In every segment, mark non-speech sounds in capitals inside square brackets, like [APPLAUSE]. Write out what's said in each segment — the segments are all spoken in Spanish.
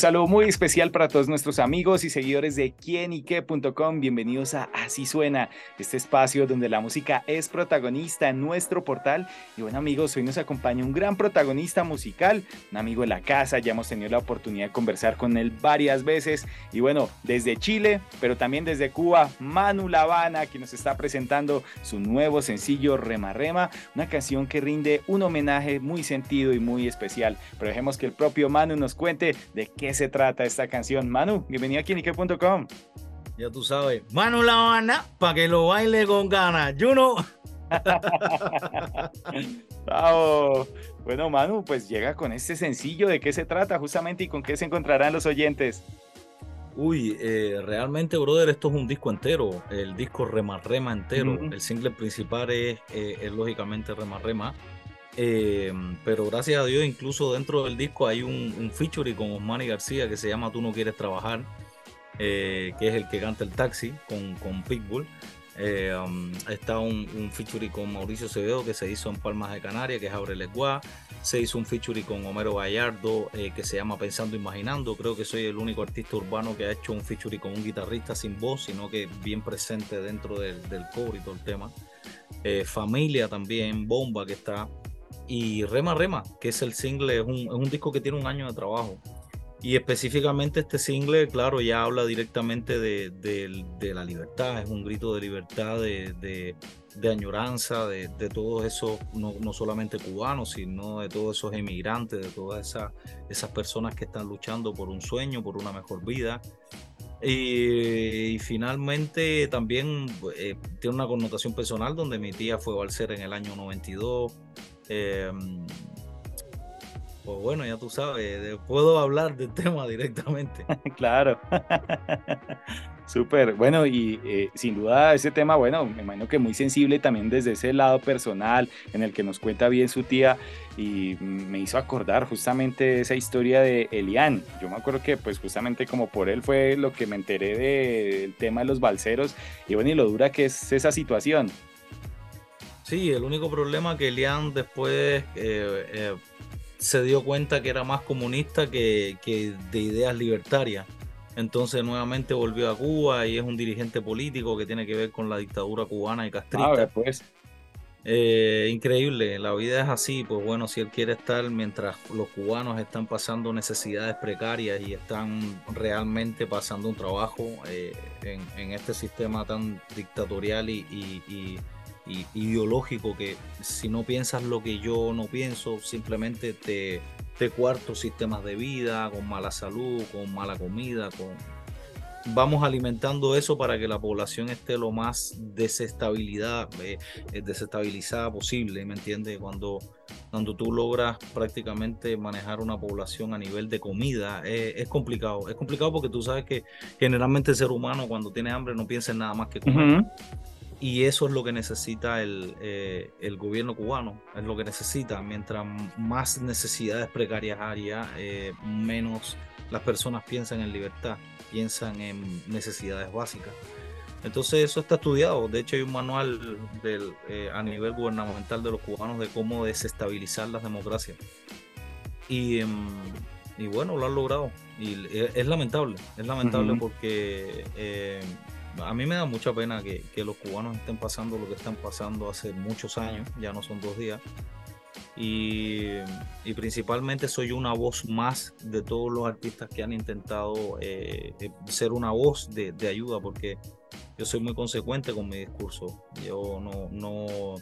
Saludo muy especial para todos nuestros amigos y seguidores de quienique.com. Bienvenidos a Así Suena, este espacio donde la música es protagonista en nuestro portal. Y bueno, amigos, hoy nos acompaña un gran protagonista musical, un amigo de la casa. Ya hemos tenido la oportunidad de conversar con él varias veces. Y bueno, desde Chile, pero también desde Cuba, Manu Lavana, quien nos está presentando su nuevo sencillo Rema Rema, una canción que rinde un homenaje muy sentido y muy especial. Pero dejemos que el propio Manu nos cuente de qué se trata esta canción. Manu, bienvenido a Nike.com. Ya tú sabes, Manu La Habana, para que lo baile con ganas. Juno. [LAUGHS] Bueno, Manu, pues llega con este sencillo. ¿De qué se trata justamente y con qué se encontrarán los oyentes? Uy, eh, realmente, brother, esto es un disco entero, el disco Rema Rema entero. El single principal es, eh, es lógicamente Rema Rema. Eh, pero gracias a Dios, incluso dentro del disco hay un, un featuring con Osmani García que se llama Tú no quieres trabajar, eh, que es el que canta el taxi con, Pitbull. Eh, um, está un, un, featuring con Mauricio Acevedo que se hizo en Palmas de Canarias, que es Abre Gua. Se hizo un featuring con Homero Gallardo que se llama Pensando Imaginando. Creo que soy el único artista urbano que ha hecho un featuring con un guitarrista sin voz, sino que bien presente dentro del, del y todo el tema. Familia también, Bomba que está y Rema Rema, que es el single, es un, es un, disco que tiene un año de trabajo. Y específicamente este single, claro, ya habla directamente de, de, de la libertad, es un grito de libertad, de, de añoranza, de, todos esos, no, no, solamente cubanos, sino de todos esos emigrantes, de todas esas, esas personas que están luchando por un sueño, por una mejor vida. Y, finalmente también eh, tiene una connotación personal donde mi tía fue balser en el año 92 pues bueno, ya tú sabes, puedo hablar del [LAUGHS] tema directamente. [LAUGHS] claro. [LAUGHS] Súper, bueno, y eh, sin duda ese tema, bueno, me imagino que muy sensible también desde ese lado personal en el que nos cuenta bien su tía y me hizo acordar justamente esa historia de Elian. Yo me acuerdo que pues justamente como por él fue lo que me enteré del tema de los balseros y bueno, y lo dura que es esa situación. Sí, el único problema que Elian después eh, eh, se dio cuenta que era más comunista que, que, de ideas libertarias. Entonces nuevamente volvió a Cuba y es un dirigente político que tiene que ver con la dictadura cubana y castrista. Ah, pues. Eh, increíble, la vida es así, pues bueno, si él quiere estar mientras los cubanos están pasando necesidades precarias y están realmente pasando un trabajo eh, en, en, este sistema tan dictatorial y, y, y ideológico que si no piensas lo que yo no pienso, simplemente te, te cuarto sistemas de vida, con mala salud, con mala comida, con... Vamos alimentando eso para que la población esté lo más desestabilidad, eh, eh desestabilizada posible, ¿me entiendes? Cuando, cuando tú logras prácticamente manejar una población a nivel de comida, eh, es complicado. Es complicado porque tú sabes que generalmente el ser humano cuando tiene hambre no piensa en nada más que comer. Y eso es lo que necesita el, eh, el, gobierno cubano, es lo que necesita. Mientras más necesidades precarias haya, eh, menos las personas piensan en libertad, piensan en necesidades básicas. Entonces eso está estudiado. De hecho hay un manual del, eh, a nivel gubernamental de los cubanos de cómo desestabilizar las democracias. Y, em, y bueno, lo han logrado. Y es lamentable, es lamentable uh -huh. porque eh, a mí me da mucha pena que, que, los cubanos estén pasando lo que están pasando hace muchos años, ya no son dos días. Y, y principalmente soy una voz más de todos los artistas que han intentado eh, ser una voz de, de, ayuda, porque yo soy muy consecuente con mi discurso. Yo no, no,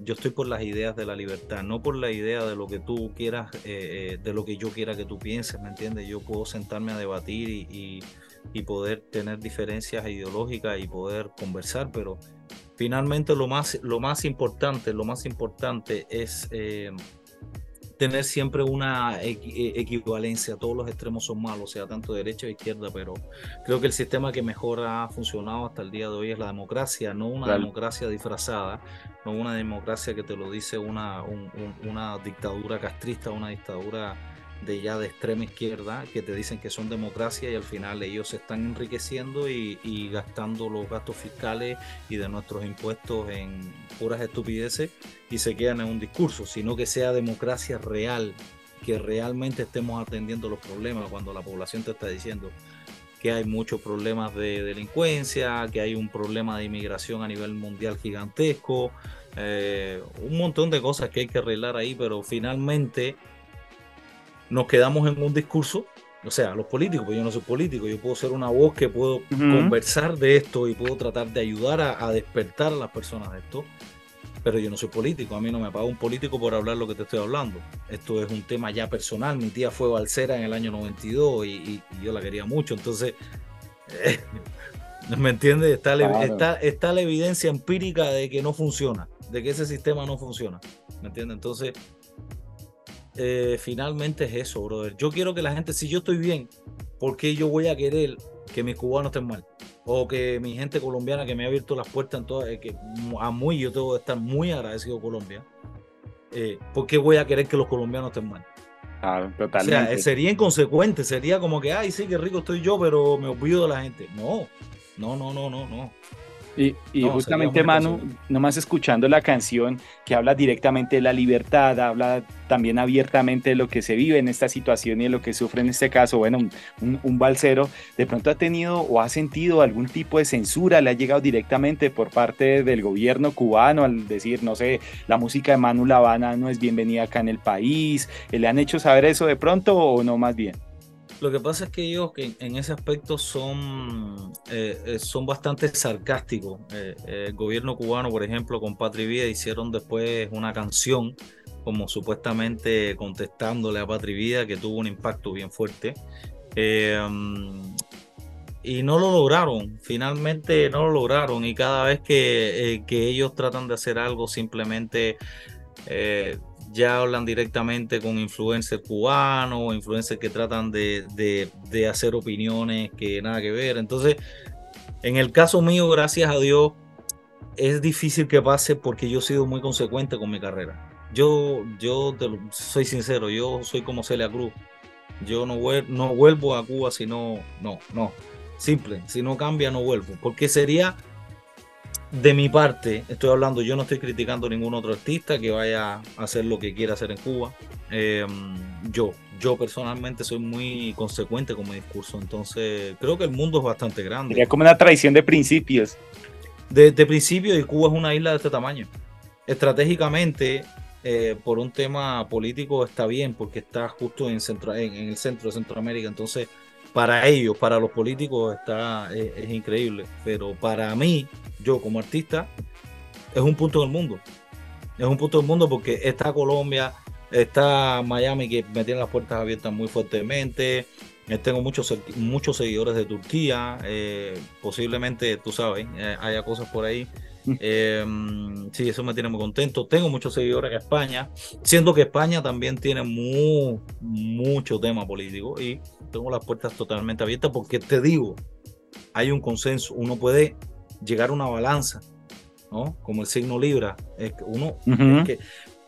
yo estoy por las ideas de la libertad, no por la idea de lo que tú quieras, eh, de lo que yo quiera que tú pienses, ¿me entiendes? Yo puedo sentarme a debatir y, y y poder tener diferencias ideológicas y poder conversar, pero finalmente lo más, lo más importante, lo más importante es eh, tener siempre una equivalencia. Todos los extremos son malos, sea tanto derecha o izquierda, pero creo que el sistema que mejor ha funcionado hasta el día de hoy es la democracia, no una claro. democracia disfrazada, no una democracia que te lo dice una, un, un, una dictadura castrista, una dictadura de ya de extrema izquierda que te dicen que son democracia y al final ellos se están enriqueciendo y, gastando los gastos fiscales y de nuestros impuestos en puras estupideces y se quedan en un discurso, sino que sea democracia real, que realmente estemos atendiendo los problemas cuando la población te está diciendo que hay muchos problemas de delincuencia, que hay un problema de inmigración a nivel mundial gigantesco, eh, un montón de cosas que hay que arreglar ahí, pero finalmente nos quedamos en un discurso, o sea, los políticos, pues yo no soy político, yo puedo ser una voz que puedo conversar de esto y puedo tratar de ayudar a, despertar a las personas de esto, pero yo no soy político, a mí no me paga un político por hablar lo que te estoy hablando. Esto es un tema ya personal, mi tía fue balsera en el año 92 y, yo la quería mucho, entonces... [LAUGHS] ¿Me entiendes? Está, está, está la evidencia empírica de que no funciona, de que ese sistema no funciona. ¿Me entiendes? Entonces, eh, finalmente es eso, brother. Yo quiero que la gente, si yo estoy bien, ¿por qué yo voy a querer que mis cubanos estén mal? O que mi gente colombiana que me ha abierto las puertas en todas, eh, que a muy yo tengo que estar muy agradecido a Colombia. Eh, ¿Por qué voy a querer que los colombianos estén mal? Ah, totalmente. O sea, sería inconsecuente, sería como que, ay, sí, qué rico estoy yo, pero me olvido de la gente. No, no, no, no, no, no. Y, justamente Manu, nomás escuchando la canción que habla directamente de la libertad, habla también abiertamente de lo que se vive en esta situación y de lo que sufre en este caso, bueno, un, un balsero, de pronto ha tenido o ha sentido algún tipo de censura, le ha llegado directamente por parte del gobierno cubano al decir, no sé, la música de Manu Lavana no es bienvenida acá en el país, ¿le han hecho saber eso de pronto o no más bien? Lo que pasa es que ellos en ese aspecto son, eh, eh, son bastante sarcásticos. Eh, el gobierno cubano, por ejemplo, con Patri Vida hicieron después una canción como supuestamente contestándole a Patri Vida que tuvo un impacto bien fuerte. y no lo lograron, finalmente no lo lograron y cada vez que, que ellos tratan de hacer algo simplemente ya hablan directamente con influencers cubanos influencers que tratan de, hacer opiniones que nada que ver. Entonces, en el caso mío, gracias a Dios, es difícil que pase porque yo he sido muy consecuente con mi carrera. Yo, yo soy sincero, yo soy como Celia Cruz. Yo no, no vuelvo a Cuba si no, no, no. Simple, si no cambia no vuelvo. Porque sería de mi parte, estoy hablando, yo no estoy criticando a ningún otro artista que vaya a hacer lo que quiera hacer en Cuba. Em, yo, yo personalmente soy muy consecuente con mi discurso, entonces creo que el mundo es bastante grande. Sería como una tradición de principios. De, principio, y Cuba es una isla de este tamaño. Estratégicamente, eh, por un tema político está bien, porque está justo en, centro, en, el centro de Centroamérica, entonces para ellos, para los políticos, está, es, increíble. Pero para mí, yo como artista, es un punto del mundo. Es un punto del mundo porque está Colombia, está Miami que me tiene las puertas abiertas muy fuertemente. Eh, tengo muchos, muchos seguidores de Turquía. Eh, posiblemente, tú sabes, eh, haya cosas por ahí. Mm. sí, eso me tiene muy contento. Tengo muchos seguidores en España, siendo que España también tiene mucho tema político y tengo las puertas totalmente abiertas porque te digo, hay un consenso. Uno puede llegar a una balanza, ¿no? Como el signo Libra. Es que uno,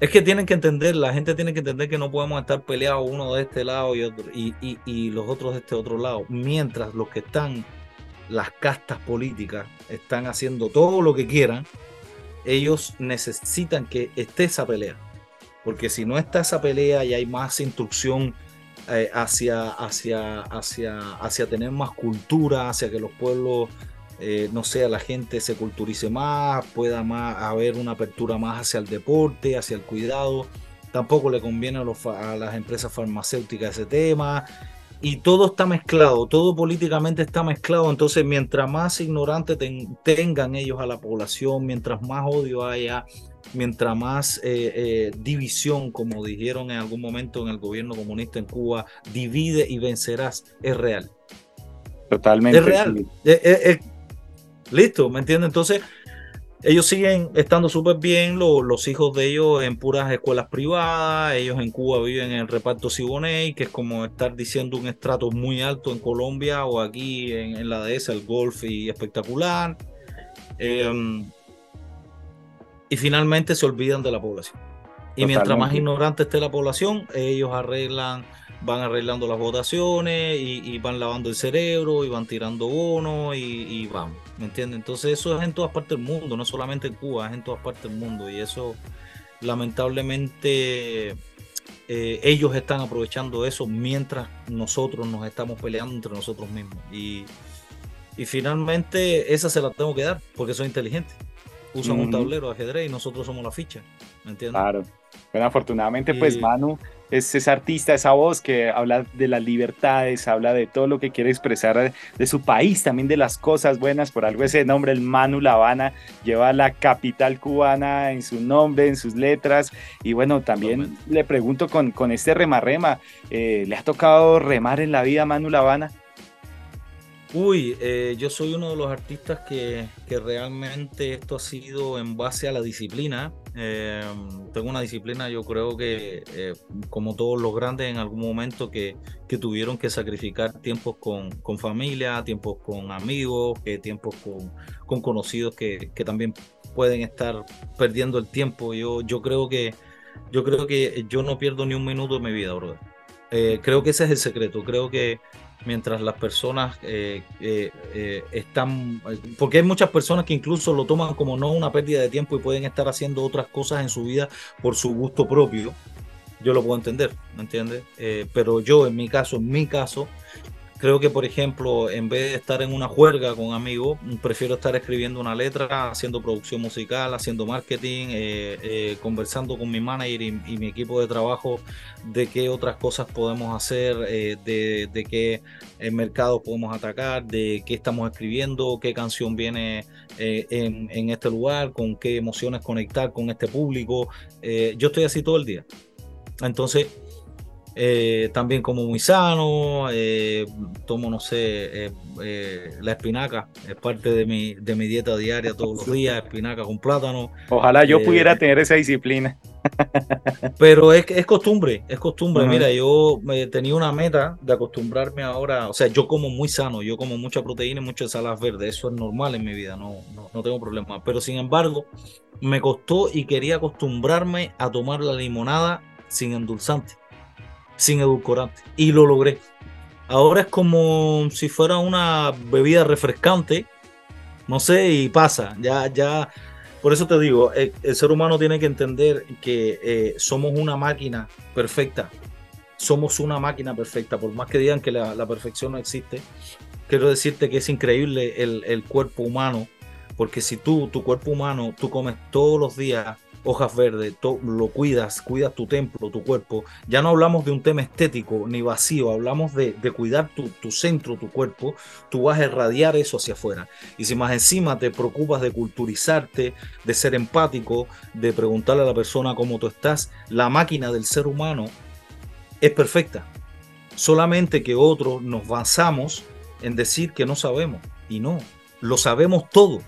es, que, tienen que entender, la gente tiene que entender que no podemos estar peleados uno de este lado y, otro, y, los otros de este otro lado. Mientras los que están, las castas políticas, están haciendo todo lo que quieran, ellos necesitan que esté esa pelea. Porque si no está esa pelea y hay más instrucción eh, hacia, hacia, hacia, hacia tener más cultura, hacia que los pueblos eh, no sé, la gente se culturice más, pueda más haber una apertura más hacia el deporte, hacia el cuidado. Tampoco le conviene a, las empresas farmacéuticas ese tema. Y todo está mezclado, todo políticamente está mezclado. Entonces, mientras más ignorante tengan ellos a la población, mientras más odio haya, mientras más eh, eh, división, como dijeron en algún momento en el gobierno comunista en Cuba, divide y vencerás, es real. Totalmente. Es real. Listo, ¿me entiendes? Entonces, ellos siguen estando súper bien, los hijos de ellos en puras escuelas privadas, ellos en Cuba viven en el reparto Siboney, que es como estar diciendo un estrato muy alto en Colombia o aquí en, la dehesa, el golf y espectacular. Em, y finalmente se olvidan de la población. Y mientras más ignorante esté la población, ellos arreglan van arreglando las votaciones y, van lavando el cerebro y van tirando bonos y, y van, ¿me? Entonces eso es en todas partes del mundo, no solamente en Cuba, es en todas partes del mundo y eso lamentablemente eh, ellos están aprovechando eso mientras nosotros nos estamos peleando entre nosotros mismos y, y finalmente esa se la tengo que dar porque soy inteligente usan un tablero de ajedrez y nosotros somos la ficha, ¿me entiendes? Claro. Bueno, afortunadamente, pues Manu es ese artista, esa voz que habla de las libertades, habla de todo lo que quiere expresar de su país, también de las cosas buenas, por algo ese nombre, el Manu La Habana, lleva la capital cubana en su nombre, en sus letras, y bueno, también le pregunto con, con este remarrema, eh, ¿le ha tocado remar en la vida Manu La Habana? Uy, eh, yo soy uno de los artistas que, que, realmente esto ha sido en base a la disciplina. Eh, tengo una disciplina, yo creo que eh, como todos los grandes en algún momento que, que tuvieron que sacrificar tiempos con, con familia, tiempos con amigos, tiempos con, con conocidos que, que, también pueden estar perdiendo el tiempo. Yo, yo, creo que, yo creo que yo no pierdo ni un minuto de mi vida, brother. creo que ese es el secreto. Creo que mientras las personas eh, eh, eh, están, porque hay muchas personas que incluso lo toman como no una pérdida de tiempo y pueden estar haciendo otras cosas en su vida por su gusto propio. Yo lo puedo entender, ¿me entiendes? pero yo, en mi caso, en mi caso, Creo que, por ejemplo, en vez de estar en una juerga con amigos, prefiero estar escribiendo una letra, haciendo producción musical, haciendo marketing, eh, eh, conversando con mi manager y, mi equipo de trabajo de qué otras cosas podemos hacer, eh, de, qué mercado podemos atacar, de qué estamos escribiendo, qué canción viene en, en, este lugar, con qué emociones conectar con este público. yo estoy así todo el día. Entonces, eh, también como muy sano, eh, tomo, no sé, eh, la espinaca, es parte de mi, de mi dieta diaria todos los días, espinaca con plátano. Ojalá yo pudiera tener esa disciplina. [LAUGHS] Pero es, es costumbre, es costumbre. Mira, yo tenía una meta de acostumbrarme ahora, o sea, yo como muy sano, yo como mucha proteína y muchas ensaladas verdes, eso es normal en mi vida, no, no, no tengo problema. Pero sin embargo, me costó y quería acostumbrarme a tomar la limonada sin endulzante sin edulcorante. Y lo logré. Ahora es como si fuera una bebida refrescante. No sé, y pasa. Ya, ya. Por eso te digo, el, ser humano tiene que entender que eh, somos una máquina perfecta. Somos una máquina perfecta. Por más que digan que la, perfección no existe, quiero decirte que es increíble el, el cuerpo humano. Porque si tú, tu cuerpo humano, tú comes todos los días hojas verdes, lo cuidas, cuidas tu templo, tu cuerpo. Ya no hablamos de un tema estético ni vacío, hablamos de, cuidar tu, centro, tu cuerpo. Tú vas a irradiar eso hacia afuera. Y si más encima te preocupas de culturizarte, de ser empático, de preguntarle a la persona cómo tú estás, la máquina del ser humano es perfecta. Solamente que otros nos basamos en decir que no sabemos. Y no, lo sabemos todo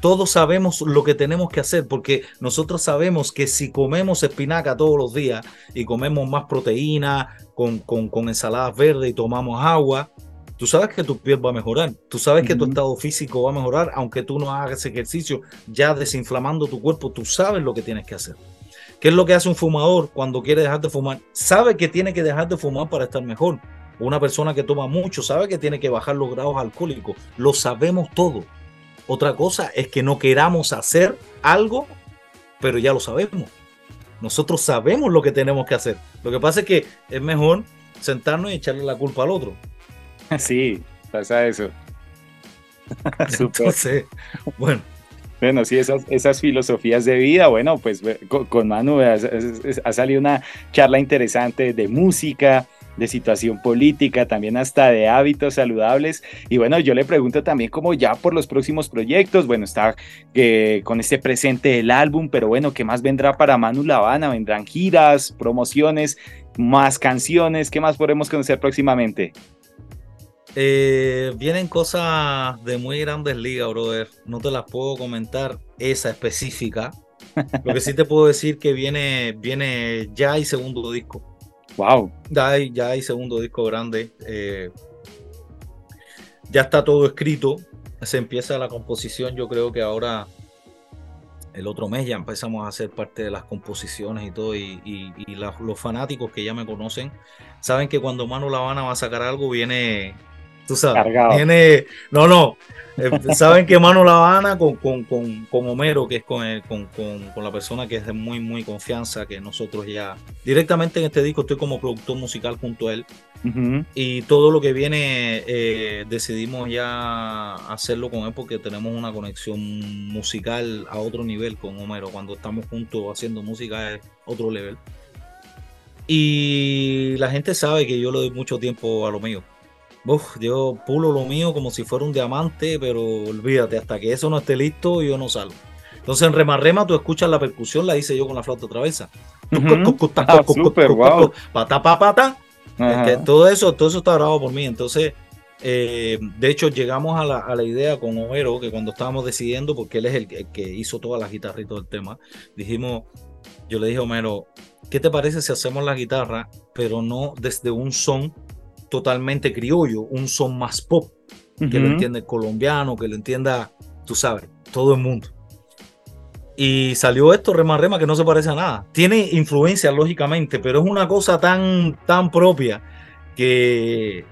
todos sabemos lo que tenemos que hacer porque nosotros sabemos que si comemos espinaca todos los días y comemos más proteína con, con, ensaladas verdes y tomamos agua, tú sabes que tu piel va a mejorar, tú sabes que tu estado físico va a mejorar, aunque tú no hagas ejercicio, ya desinflamando tu cuerpo, tú sabes lo que tienes que hacer. ¿Qué es lo que hace un fumador cuando quiere dejar de fumar? Sabe que tiene que dejar de fumar para estar mejor. Una persona que toma mucho sabe que tiene que bajar los grados alcohólicos. Lo sabemos todo. Otra cosa es que no queramos hacer algo, pero ya lo sabemos. Nosotros sabemos lo que tenemos que hacer. Lo que pasa es que es mejor sentarnos y echarle la culpa al otro. [LAUGHS] Sí, pasa eso. [LAUGHS] Entonces, bueno. Bueno, sí, esas, esas filosofías de vida, bueno, pues con, Manu ha, ha, salido una charla interesante de música, de situación política, también hasta de hábitos saludables. Y bueno, yo le pregunto también como ya por los próximos proyectos, bueno, está eh, con este presente del álbum, pero bueno, ¿qué más vendrá para Manu La Habana? ¿Vendrán giras, promociones, más canciones? ¿Qué más podremos conocer próximamente? Eh, vienen cosas de muy grandes ligas, brother. No te las puedo comentar esa específica. Lo que sí te puedo decir que viene, viene ya y segundo disco. Wow. Ya hay, ya hay segundo disco grande. Eh, ya está todo escrito. Se empieza la composición. Yo creo que ahora el otro mes ya empezamos a hacer parte de las composiciones y todo, y, los fanáticos que ya me conocen saben que cuando Manu La Habana va a sacar algo viene, tú sabes, viene, no, no, eh, saben que Manu La Habana con, con, con, con Homero, que es con, con, la persona que es de muy, muy confianza, que nosotros ya directamente en este disco estoy como productor musical junto a él, y todo lo que viene eh, decidimos ya hacerlo con él porque tenemos una conexión musical a otro nivel con Homero. Cuando estamos juntos haciendo música es otro nivel. Y la gente sabe que yo le doy mucho tiempo a lo mío. Yo pulo lo mío como si fuera un diamante, pero olvídate, hasta que eso no esté listo, yo no salgo. Entonces en Remarrema tú escuchas la percusión, la hice yo con la flauta travesa. todo eso, todo eso está grabado por mí. Entonces, eh, de hecho, llegamos a la, idea con Homero, que cuando estábamos decidiendo, porque él es el, que hizo todas las guitarras y todo el tema, dijimos, yo le dije a Homero, ¿qué te parece si hacemos la guitarra, pero no desde un son totalmente criollo, un son más pop, que lo entienda el colombiano, que lo entienda, tú sabes, todo el mundo. Y salió esto, Rema Rema, que no se parece a nada. Tiene influencia, lógicamente, pero es una cosa tan, tan propia que,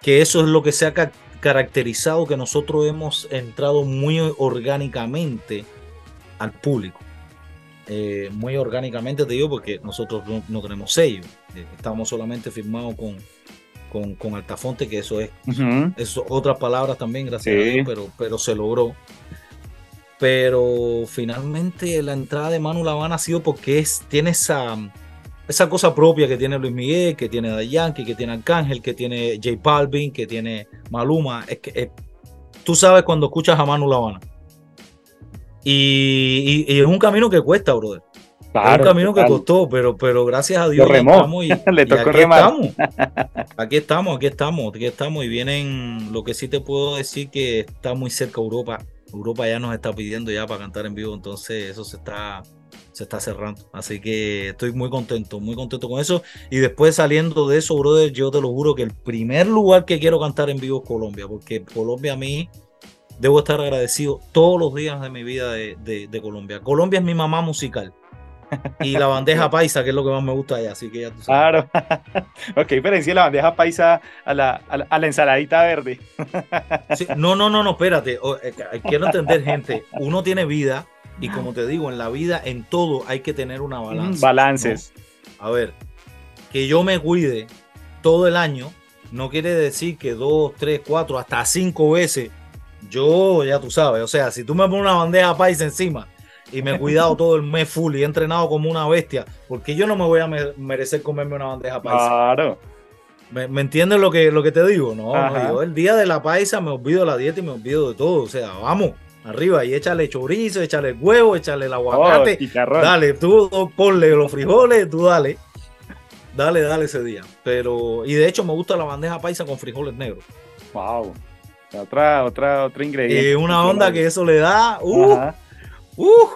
que eso es lo que se ha caracterizado, que nosotros hemos entrado muy orgánicamente al público. Eh, muy orgánicamente, te digo, porque nosotros no, tenemos sello. Eh, estamos solamente firmados con, con, con Altafonte, que eso es, eso, otras palabras también, gracias a Dios, pero, pero se logró pero finalmente la entrada de Manu Lavana ha sido porque es, tiene esa, esa cosa propia que tiene Luis Miguel, que tiene Day Yankee, que tiene Arcángel, que tiene J Balvin, que tiene Maluma. Es que tú sabes cuando escuchas a Manu Lavana. Y, y, es un camino que cuesta, brother. Es un camino que costó, pero, pero gracias a Dios estamos y, [LAUGHS] Le tocó aquí estamos. Aquí estamos, aquí estamos, aquí estamos. Y vienen, lo que sí te puedo decir que está muy cerca Europa Europa ya nos está pidiendo ya para cantar en vivo, entonces eso se está, se está cerrando. Así que estoy muy contento, muy contento con eso. Y después saliendo de eso, brother, yo te lo juro que el primer lugar que quiero cantar en vivo es Colombia, porque Colombia a mí debo estar agradecido todos los días de mi vida de, de Colombia. Colombia es mi mamá musical y la bandeja paisa, que es lo que más me gusta allá, así que ya tú sabes. Claro. [LAUGHS] ok, diferencia la bandeja paisa a la, a la, ensaladita verde. no, no, no, no, espérate. Eh, quiero entender, gente. Uno tiene vida y como te digo, en la vida, en todo hay que tener una balanza. Balances. A ver, que yo me cuide todo el año no quiere decir que dos, tres, cuatro, hasta cinco veces yo, ya tú sabes, o sea, si tú me pones una bandeja paisa encima y me he cuidado todo el mes full y he entrenado como una bestia, porque yo no me voy a merecer comerme una bandeja paisa. Claro. ¿Me, entiendes lo que, lo que te digo? No, yo el día de la paisa me olvido de la dieta y me olvido de todo. O sea, vamos, arriba y échale chorizo, échale huevo, échale el aguacate. Oh, dale, tú ponle los frijoles, tú dale. Dale, dale ese día. Pero, y de hecho me gusta la bandeja paisa con frijoles negros. Wow. Otra, otra, otro ingrediente. Y una onda que eso le da. Uh, Uh,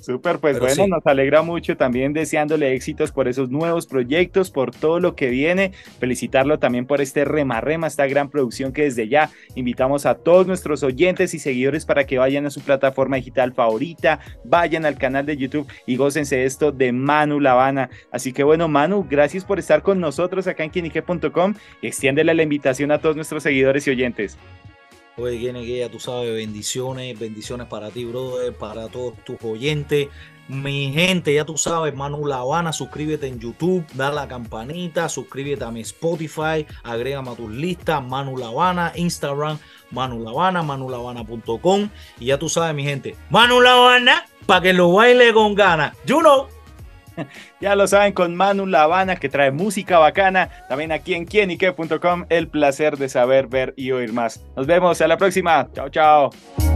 Súper, pues bueno, nos alegra mucho también deseándole éxitos por esos nuevos proyectos, por todo lo que viene. Felicitarlo también por este Remarrema, esta gran producción que desde ya invitamos a todos nuestros oyentes y seguidores para que vayan a su plataforma digital favorita, vayan al canal de YouTube y gócense esto de Manu Lavana. Así que bueno, Manu, gracias por estar con nosotros acá en quienique.com y extiéndele la invitación a todos nuestros seguidores y oyentes. Oye, que ya tú sabes, bendiciones, bendiciones para ti, brother, para todos tus oyentes. Mi gente, ya tú sabes, Manu La Habana, suscríbete en YouTube, da la campanita, suscríbete a mi Spotify, agrégame a tus listas, Manu La Habana, Instagram, Manu La Habana, manulavana.com. Y ya tú sabes, mi gente, Manu La Habana, para que lo baile con ganas. You know. [LAUGHS] ya lo saben con Manu La Habana que trae música bacana. También aquí en quienique.com el placer de saber, ver y oír más. Nos vemos a la próxima. Chao, chao.